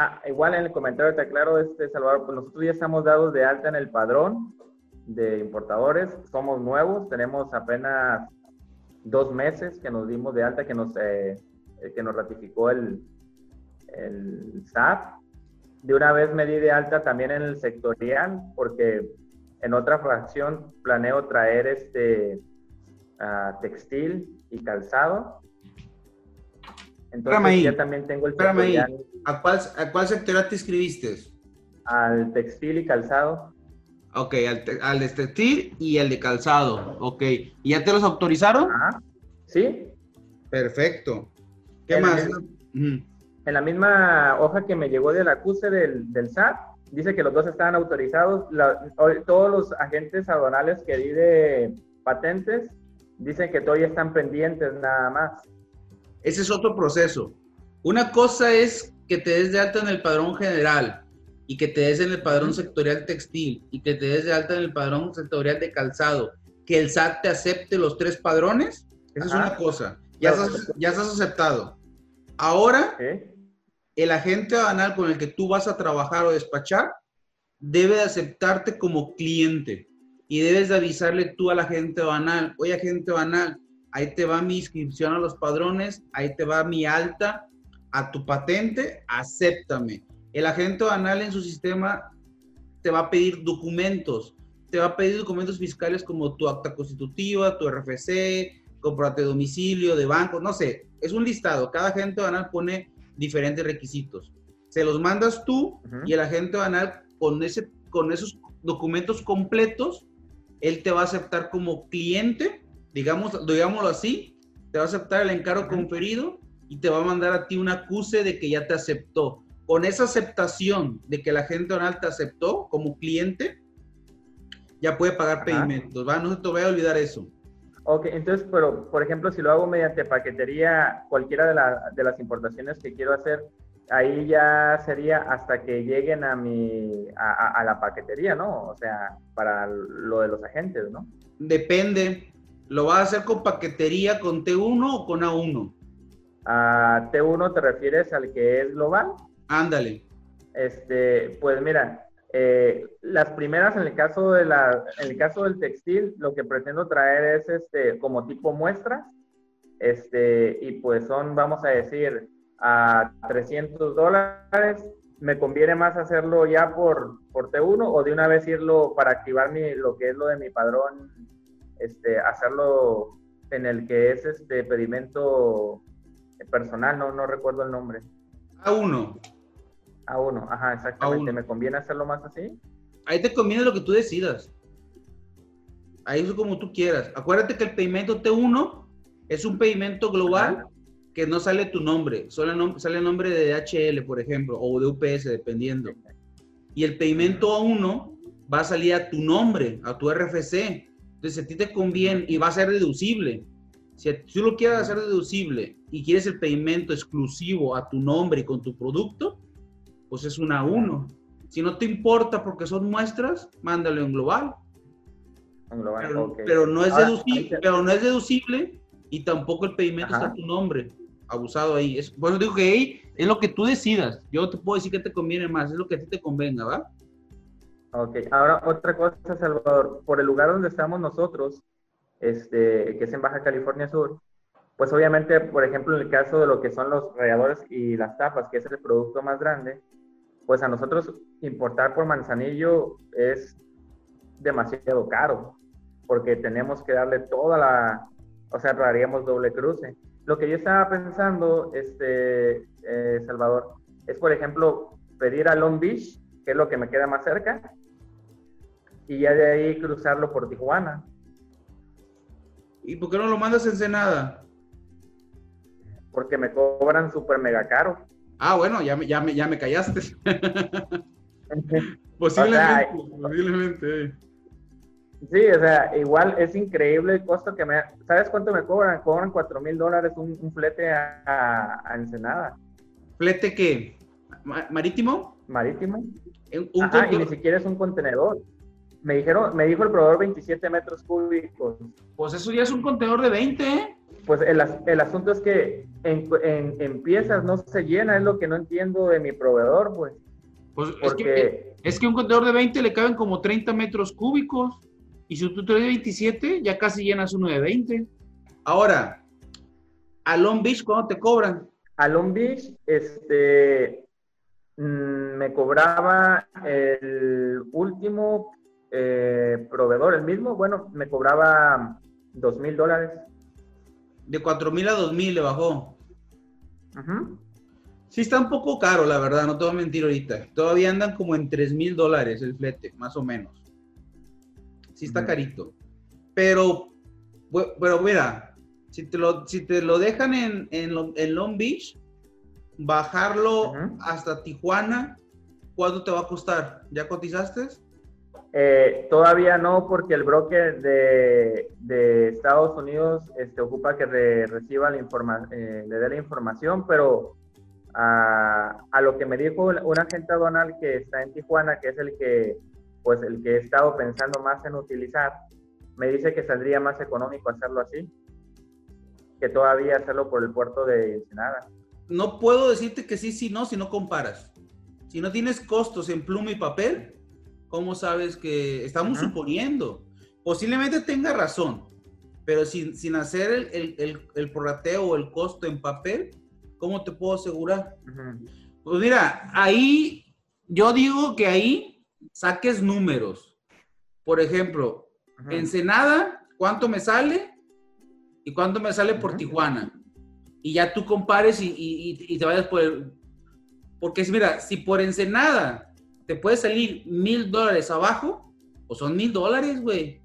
Ah, igual en el comentario te aclaro, este, Salvador, pues nosotros ya estamos dados de alta en el padrón de importadores, somos nuevos, tenemos apenas dos meses que nos dimos de alta, que nos, eh, que nos ratificó el, el SAT. De una vez me di de alta también en el sectorial, porque en otra fracción planeo traer este uh, textil y calzado. Entonces ya también tengo el sectorial. ¿A cuál, ¿A cuál sectorial te inscribiste? Al textil y calzado. Ok, al, al, de textil y al de calzado. Ok. ¿Y ya te los autorizaron? Ajá. Sí. Perfecto. ¿Qué más? En la misma hoja que me llegó del acuse del, del SAT, dice que los dos estaban autorizados. todos los agentes aduanales que di de patentes dicen que todavía están pendientes nada más. Ese es otro proceso. Una cosa es que te des de alta en el padrón general y que te des en el padrón sectorial textil y que te des de alta en el padrón sectorial de calzado, que el SAT te acepte los tres padrones, esa es una cosa. Ya estás, ya estás aceptado. Ahora, el agente banal con el que tú vas a trabajar o despachar debe de aceptarte como cliente y debes de avisarle tú al agente banal, oye agente banal, ahí te va mi inscripción a los padrones, ahí te va mi alta a tu patente, acéptame. El agente banal en su sistema te va a pedir documentos, te va a pedir documentos fiscales como tu acta constitutiva, tu RFC, comprate domicilio, de banco, no sé, es un listado. Cada agente banal pone diferentes requisitos. Se los mandas tú y el agente banal con, ese, con esos documentos completos, él te va a aceptar como cliente, digamos, digámoslo así, te va a aceptar el encargo conferido y te va a mandar a ti un acuse de que ya te aceptó. Con esa aceptación de que el agente banal te aceptó como cliente, ya puede pagar pedimentos, ¿va? No se te vaya a olvidar eso. Ok, entonces, pero por ejemplo, si lo hago mediante paquetería, cualquiera de, de las importaciones que quiero hacer, ahí ya sería hasta que lleguen a mi a, la paquetería, ¿no? O sea, para lo de los agentes, ¿no? Depende. ¿Lo vas a hacer con paquetería con T1 o con A1? A T1 te refieres al que es global. Ándale. Este, pues mira, eh, las primeras, en el, caso de la, en el caso del textil, lo que pretendo traer es este, como tipo muestras, este, y pues son, vamos a decir, a 300 dólares. Me conviene más hacerlo ya por, por T1 o de una vez irlo para activar mi, lo que es lo de mi padrón, este, hacerlo en el que es este pedimento personal, no, no recuerdo el nombre. A1. A uno, ajá, exactamente. ¿Me conviene hacerlo más así? Ahí te conviene lo que tú decidas. Ahí es como tú quieras. Acuérdate que el pedimento T1 es un pedimento global que no sale tu nombre, solo sale el nombre de DHL, por ejemplo, o de UPS, dependiendo. Y el pedimento A1 va a salir a tu nombre, a tu RFC. Entonces, a ti te conviene y va a ser deducible. Si tú lo quieres hacer deducible y quieres el pedimento exclusivo a tu nombre y con tu producto, pues es una a uno. Si no te importa porque son muestras, mándalo en global. En global pero, no es deducible, pero no es deducible y tampoco el pedimento está a tu nombre. Abusado ahí. Es, por eso digo que ahí es lo que tú decidas. Yo te puedo decir que te conviene más, es lo que a ti te convenga, ¿va? Ok, ahora otra cosa, Salvador. Por el lugar donde estamos nosotros, este, que es en Baja California Sur, pues obviamente, por ejemplo, en el caso de lo que son los ralladores y las tapas, que es el producto más grande, pues a nosotros importar por Manzanillo es demasiado caro, porque tenemos que darle toda la, o sea, haríamos doble cruce. Lo que yo estaba pensando, este, eh, Salvador, es por ejemplo pedir a Long Beach, que es lo que me queda más cerca, y ya de ahí cruzarlo por Tijuana. ¿Y por qué no lo mandas en Senada? Porque me cobran súper mega caro. Ah, bueno, ya me, ya me, ya me callaste. posiblemente, posiblemente. Sí, o sea, igual es increíble el costo que me... ¿Sabes cuánto me cobran? Cobran 4 mil dólares un, flete a, Ensenada. ¿Flete qué? ¿Marítimo? Marítimo. Un Ajá, y ni siquiera es un contenedor. Me dijeron, me dijo el proveedor 27 metros cúbicos. Pues eso ya es un contenedor de 20, ¿eh? pues el, el asunto es que en, en, piezas no se llena, es lo que no entiendo de mi proveedor, pues. Pues es, que, es que un contenedor de 20 le caben como 30 metros cúbicos. Y si tú traes 27, ya casi llenas uno de 20. Ahora, a Long Beach, ¿cuándo te cobran? A Long Beach, este, mm, me cobraba el último eh, proveedor, el mismo, bueno, me cobraba dos mil dólares. De cuatro mil a dos mil le bajó. Sí, está un poco caro, la verdad, no te voy a mentir ahorita. Todavía andan como en 3 mil dólares el flete, más o menos. Sí está carito. Pero, pero mira, si te lo, si te lo dejan en, en, Long Beach, bajarlo hasta Tijuana, ¿cuánto te va a costar? ¿Ya cotizaste? Eh, todavía no, porque el broker de, Estados Unidos este, ocupa que reciba la información, eh, le dé la información, pero a, lo que me dijo un agente aduanal que está en Tijuana, que es el que, pues el que he estado pensando más en utilizar, me dice que saldría más económico hacerlo así que todavía hacerlo por el puerto de Ensenada. No puedo decirte que sí, sí, no, si no comparas. Si no tienes costos en pluma y papel, ¿cómo sabes que estamos suponiendo? Posiblemente tenga razón, pero sin, sin hacer el, el, el, el prorrateo o el costo en papel, ¿Cómo te puedo asegurar? Pues mira, ahí yo digo que ahí saques números. Por ejemplo, Ensenada, ¿cuánto me sale? ¿Y cuánto me sale por Tijuana? Y ya tú compares y, te vayas por el... Porque mira, si por Ensenada te puede salir mil dólares abajo, pues son mil dólares, güey.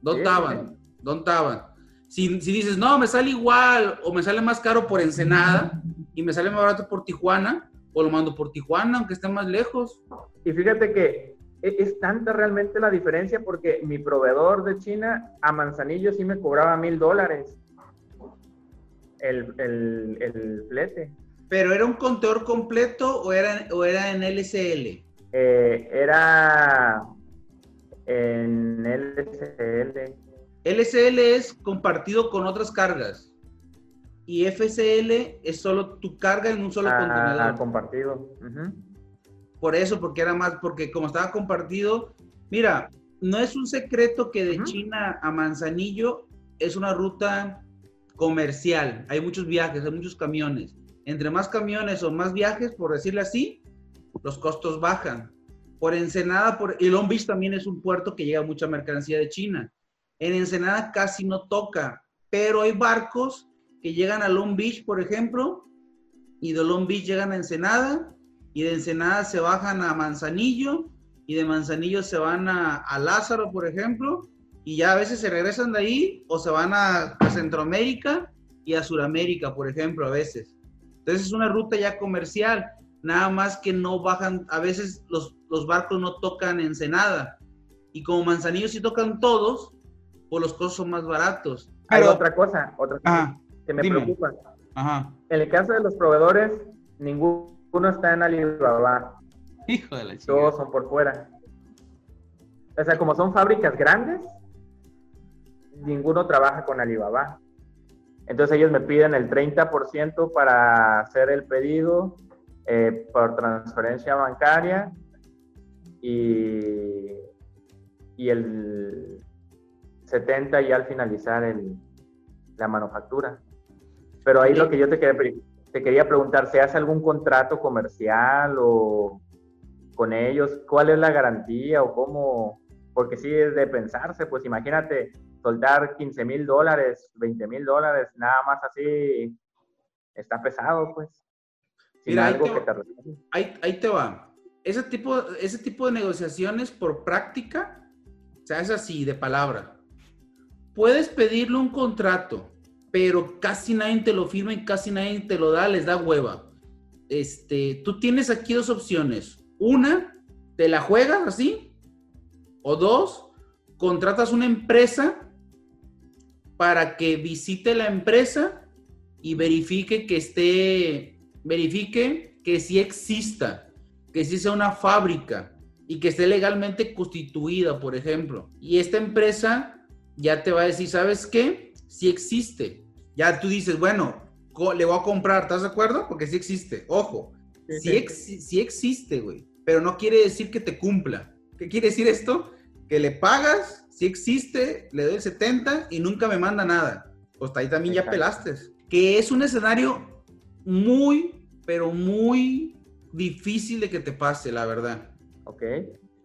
¿Dónde estaban? ¿Dónde estaban? Si, dices, no, me sale igual o me sale más caro por Ensenada y me sale más barato por Tijuana, o lo mando por Tijuana, aunque esté más lejos. Y fíjate que e, es tanta realmente la diferencia porque mi proveedor de China a Manzanillo sí me cobraba mil dólares el, el, flete. ¿Pero era un contenedor completo o era, o era en LCL? Eh, era en LCL. LCL es compartido con otras cargas. Y FCL es solo tu carga en un solo ah, contenedor. compartido. Por eso, porque era más, porque como estaba compartido, mira, no es un secreto que de China a Manzanillo es una ruta comercial. Hay muchos viajes, hay muchos camiones. Entre más camiones o más viajes, por decirlo así, los costos bajan. Por Ensenada, por, y Long Beach también es un puerto que llega mucha mercancía de China. En Ensenada casi no toca, pero hay barcos que llegan a Long Beach, por ejemplo, y de Long Beach llegan a Ensenada, y de Ensenada se bajan a Manzanillo, y de Manzanillo se van a, Lázaro, por ejemplo, y ya a veces se regresan de ahí o se van a, Centroamérica y a Sudamérica, por ejemplo, a veces. Entonces es una ruta ya comercial, nada más que no bajan, a veces los, los barcos no tocan Ensenada, y como Manzanillo sí tocan todos, o los costos son más baratos. Hay otra cosa, otra cosa que me preocupa. En el caso de los proveedores, ninguno está en Alibaba. Hijo de la chica. Todos son por fuera. O sea, como son fábricas grandes, ninguno trabaja con Alibaba. Entonces ellos me piden el 30% para hacer el pedido eh, por transferencia bancaria y, y el 70 y al finalizar el, la manufactura. Pero ahí lo que yo te quería, te quería preguntar, ¿se hace algún contrato comercial o con ellos? ¿Cuál es la garantía o cómo? Porque sí es de pensarse, pues imagínate soltar 15 mil dólares, 20 mil dólares, nada más así, está pesado, pues. Mira, algo que te ahí, ahí, te va. Ese tipo, ese tipo de negociaciones por práctica se hace así, de palabra puedes pedirle un contrato, pero casi nadie te lo firma y casi nadie te lo da, les da hueva. Este, tú tienes aquí dos opciones. Una, te la juegas así. O dos, contratas una empresa para que visite la empresa y verifique que esté, verifique que sí exista, que sí sea una fábrica y que esté legalmente constituida, por ejemplo. Y esta empresa ya te va a decir, ¿sabes qué? Sí existe. Ya tú dices, bueno, le voy a comprar, ¿estás de acuerdo? Porque sí existe. Ojo, sí, existe, güey, pero no quiere decir que te cumpla. ¿Qué quiere decir esto? Que le pagas, sí existe, le doy el 70 y nunca me manda nada. Pues ahí también ya pelaste. Que es un escenario muy, pero muy difícil de que te pase, la verdad. Ok.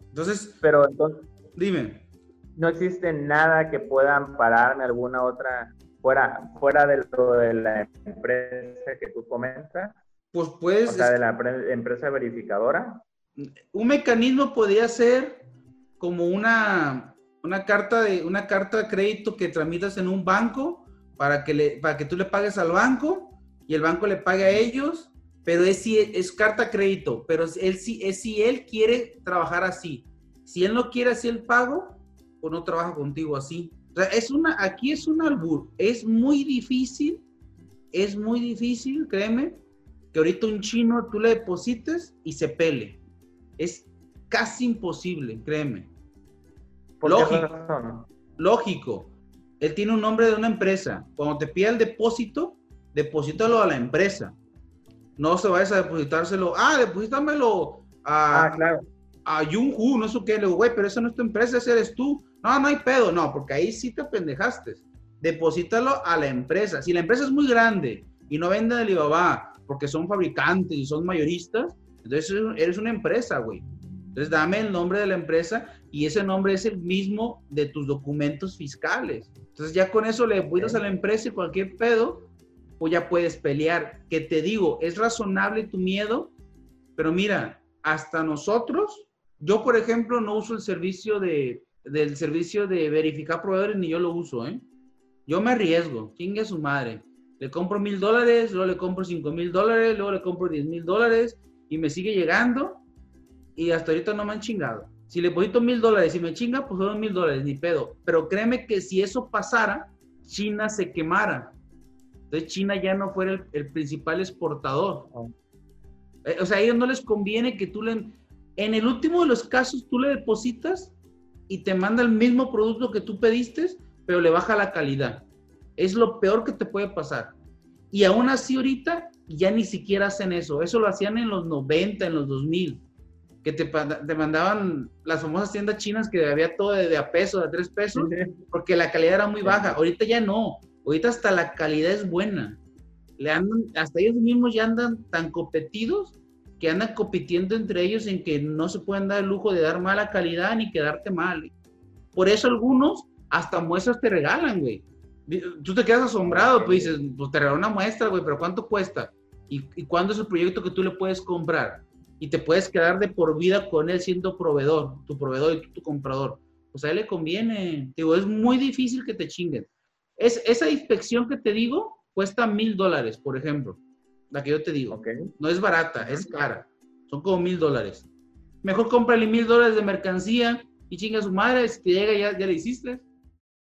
Entonces. Pero entonces. Dime. No existe nada que pueda ampararme alguna otra fuera, fuera de lo de la empresa que tú comentas. Pues puedes. O sea, de la empresa verificadora. Un mecanismo podría ser como una, una, carta de, una carta de crédito que tramitas en un banco para que, le, para que tú le pagues al banco y el banco le pague a ellos pero es, es carta crédito, pero él, si, es si él quiere trabajar así. Si él no quiere hacer el pago, pues no trabaja contigo así. Es una, aquí es un albur. Es muy difícil, es muy difícil, créeme, que ahorita un chino tú le deposites y se pele. Es casi imposible, créeme. Lógico. Lógico. Él tiene un nombre de una empresa. Cuando te pide el depósito, deposítalo a la empresa no se vayas a depositárselo. Ah, deposítamelo a, ah, claro. a Yunhu, no sé qué. Le digo, güey, pero eso no es tu empresa, ese eres tú. No, no hay pedo, no, porque ahí sí te pendejaste. Deposítalo a la empresa. Si la empresa es muy grande y no vende Alibaba porque son fabricantes y son mayoristas, entonces eres una empresa, güey. Entonces dame el nombre de la empresa y ese nombre es el mismo de tus documentos fiscales. Entonces ya con eso le depositas a la empresa y cualquier pedo ya puedes pelear. Que te digo, es razonable tu miedo, pero mira, hasta nosotros, yo por ejemplo no uso el servicio de, del servicio de verificar proveedores ni yo lo uso, ¿eh? Yo me arriesgo, chingue su madre. Le compro mil dólares, luego le compro cinco mil dólares, luego le compro diez mil dólares y me sigue llegando y hasta ahorita no me han chingado. Si le deposito mil dólares y me chinga, pues son mil dólares, ni pedo. Pero créeme que si eso pasara, China se quemara. Entonces China ya no fuera el, principal exportador. Oh. Eh, o sea, a ellos no les conviene que tú le... En el último de los casos, tú le depositas y te manda el mismo producto que tú pediste, pero le baja la calidad. Es lo peor que te puede pasar. Y aún así ahorita ya ni siquiera hacen eso. Eso lo hacían en los 90, en los 2000. Que te, te mandaban las famosas tiendas chinas que había todo de, a peso, de a tres pesos, porque la calidad era muy baja. Ahorita ya no. Ahorita hasta la calidad es buena. Le andan, hasta ellos mismos ya andan tan competidos que andan compitiendo entre ellos en que no se pueden dar el lujo de dar mala calidad ni quedarte mal. Por eso algunos hasta muestras te regalan, güey. Tú te quedas asombrado, pues dices, pues te regalan una muestra, güey, pero ¿cuánto cuesta? ¿Y, ¿Y cuándo es el proyecto que tú le puedes comprar? Y te puedes quedar de por vida con él siendo proveedor, tu proveedor y tú tu comprador. Pues a él le conviene. Digo, es muy difícil que te chinguen. Es, esa inspección que te digo cuesta mil dólares, por ejemplo. La que yo te digo. No es barata, es cara. Son como mil dólares. Mejor cómprale mil dólares de mercancía y chinga a su madre. Si te llega, ya, ya le hiciste.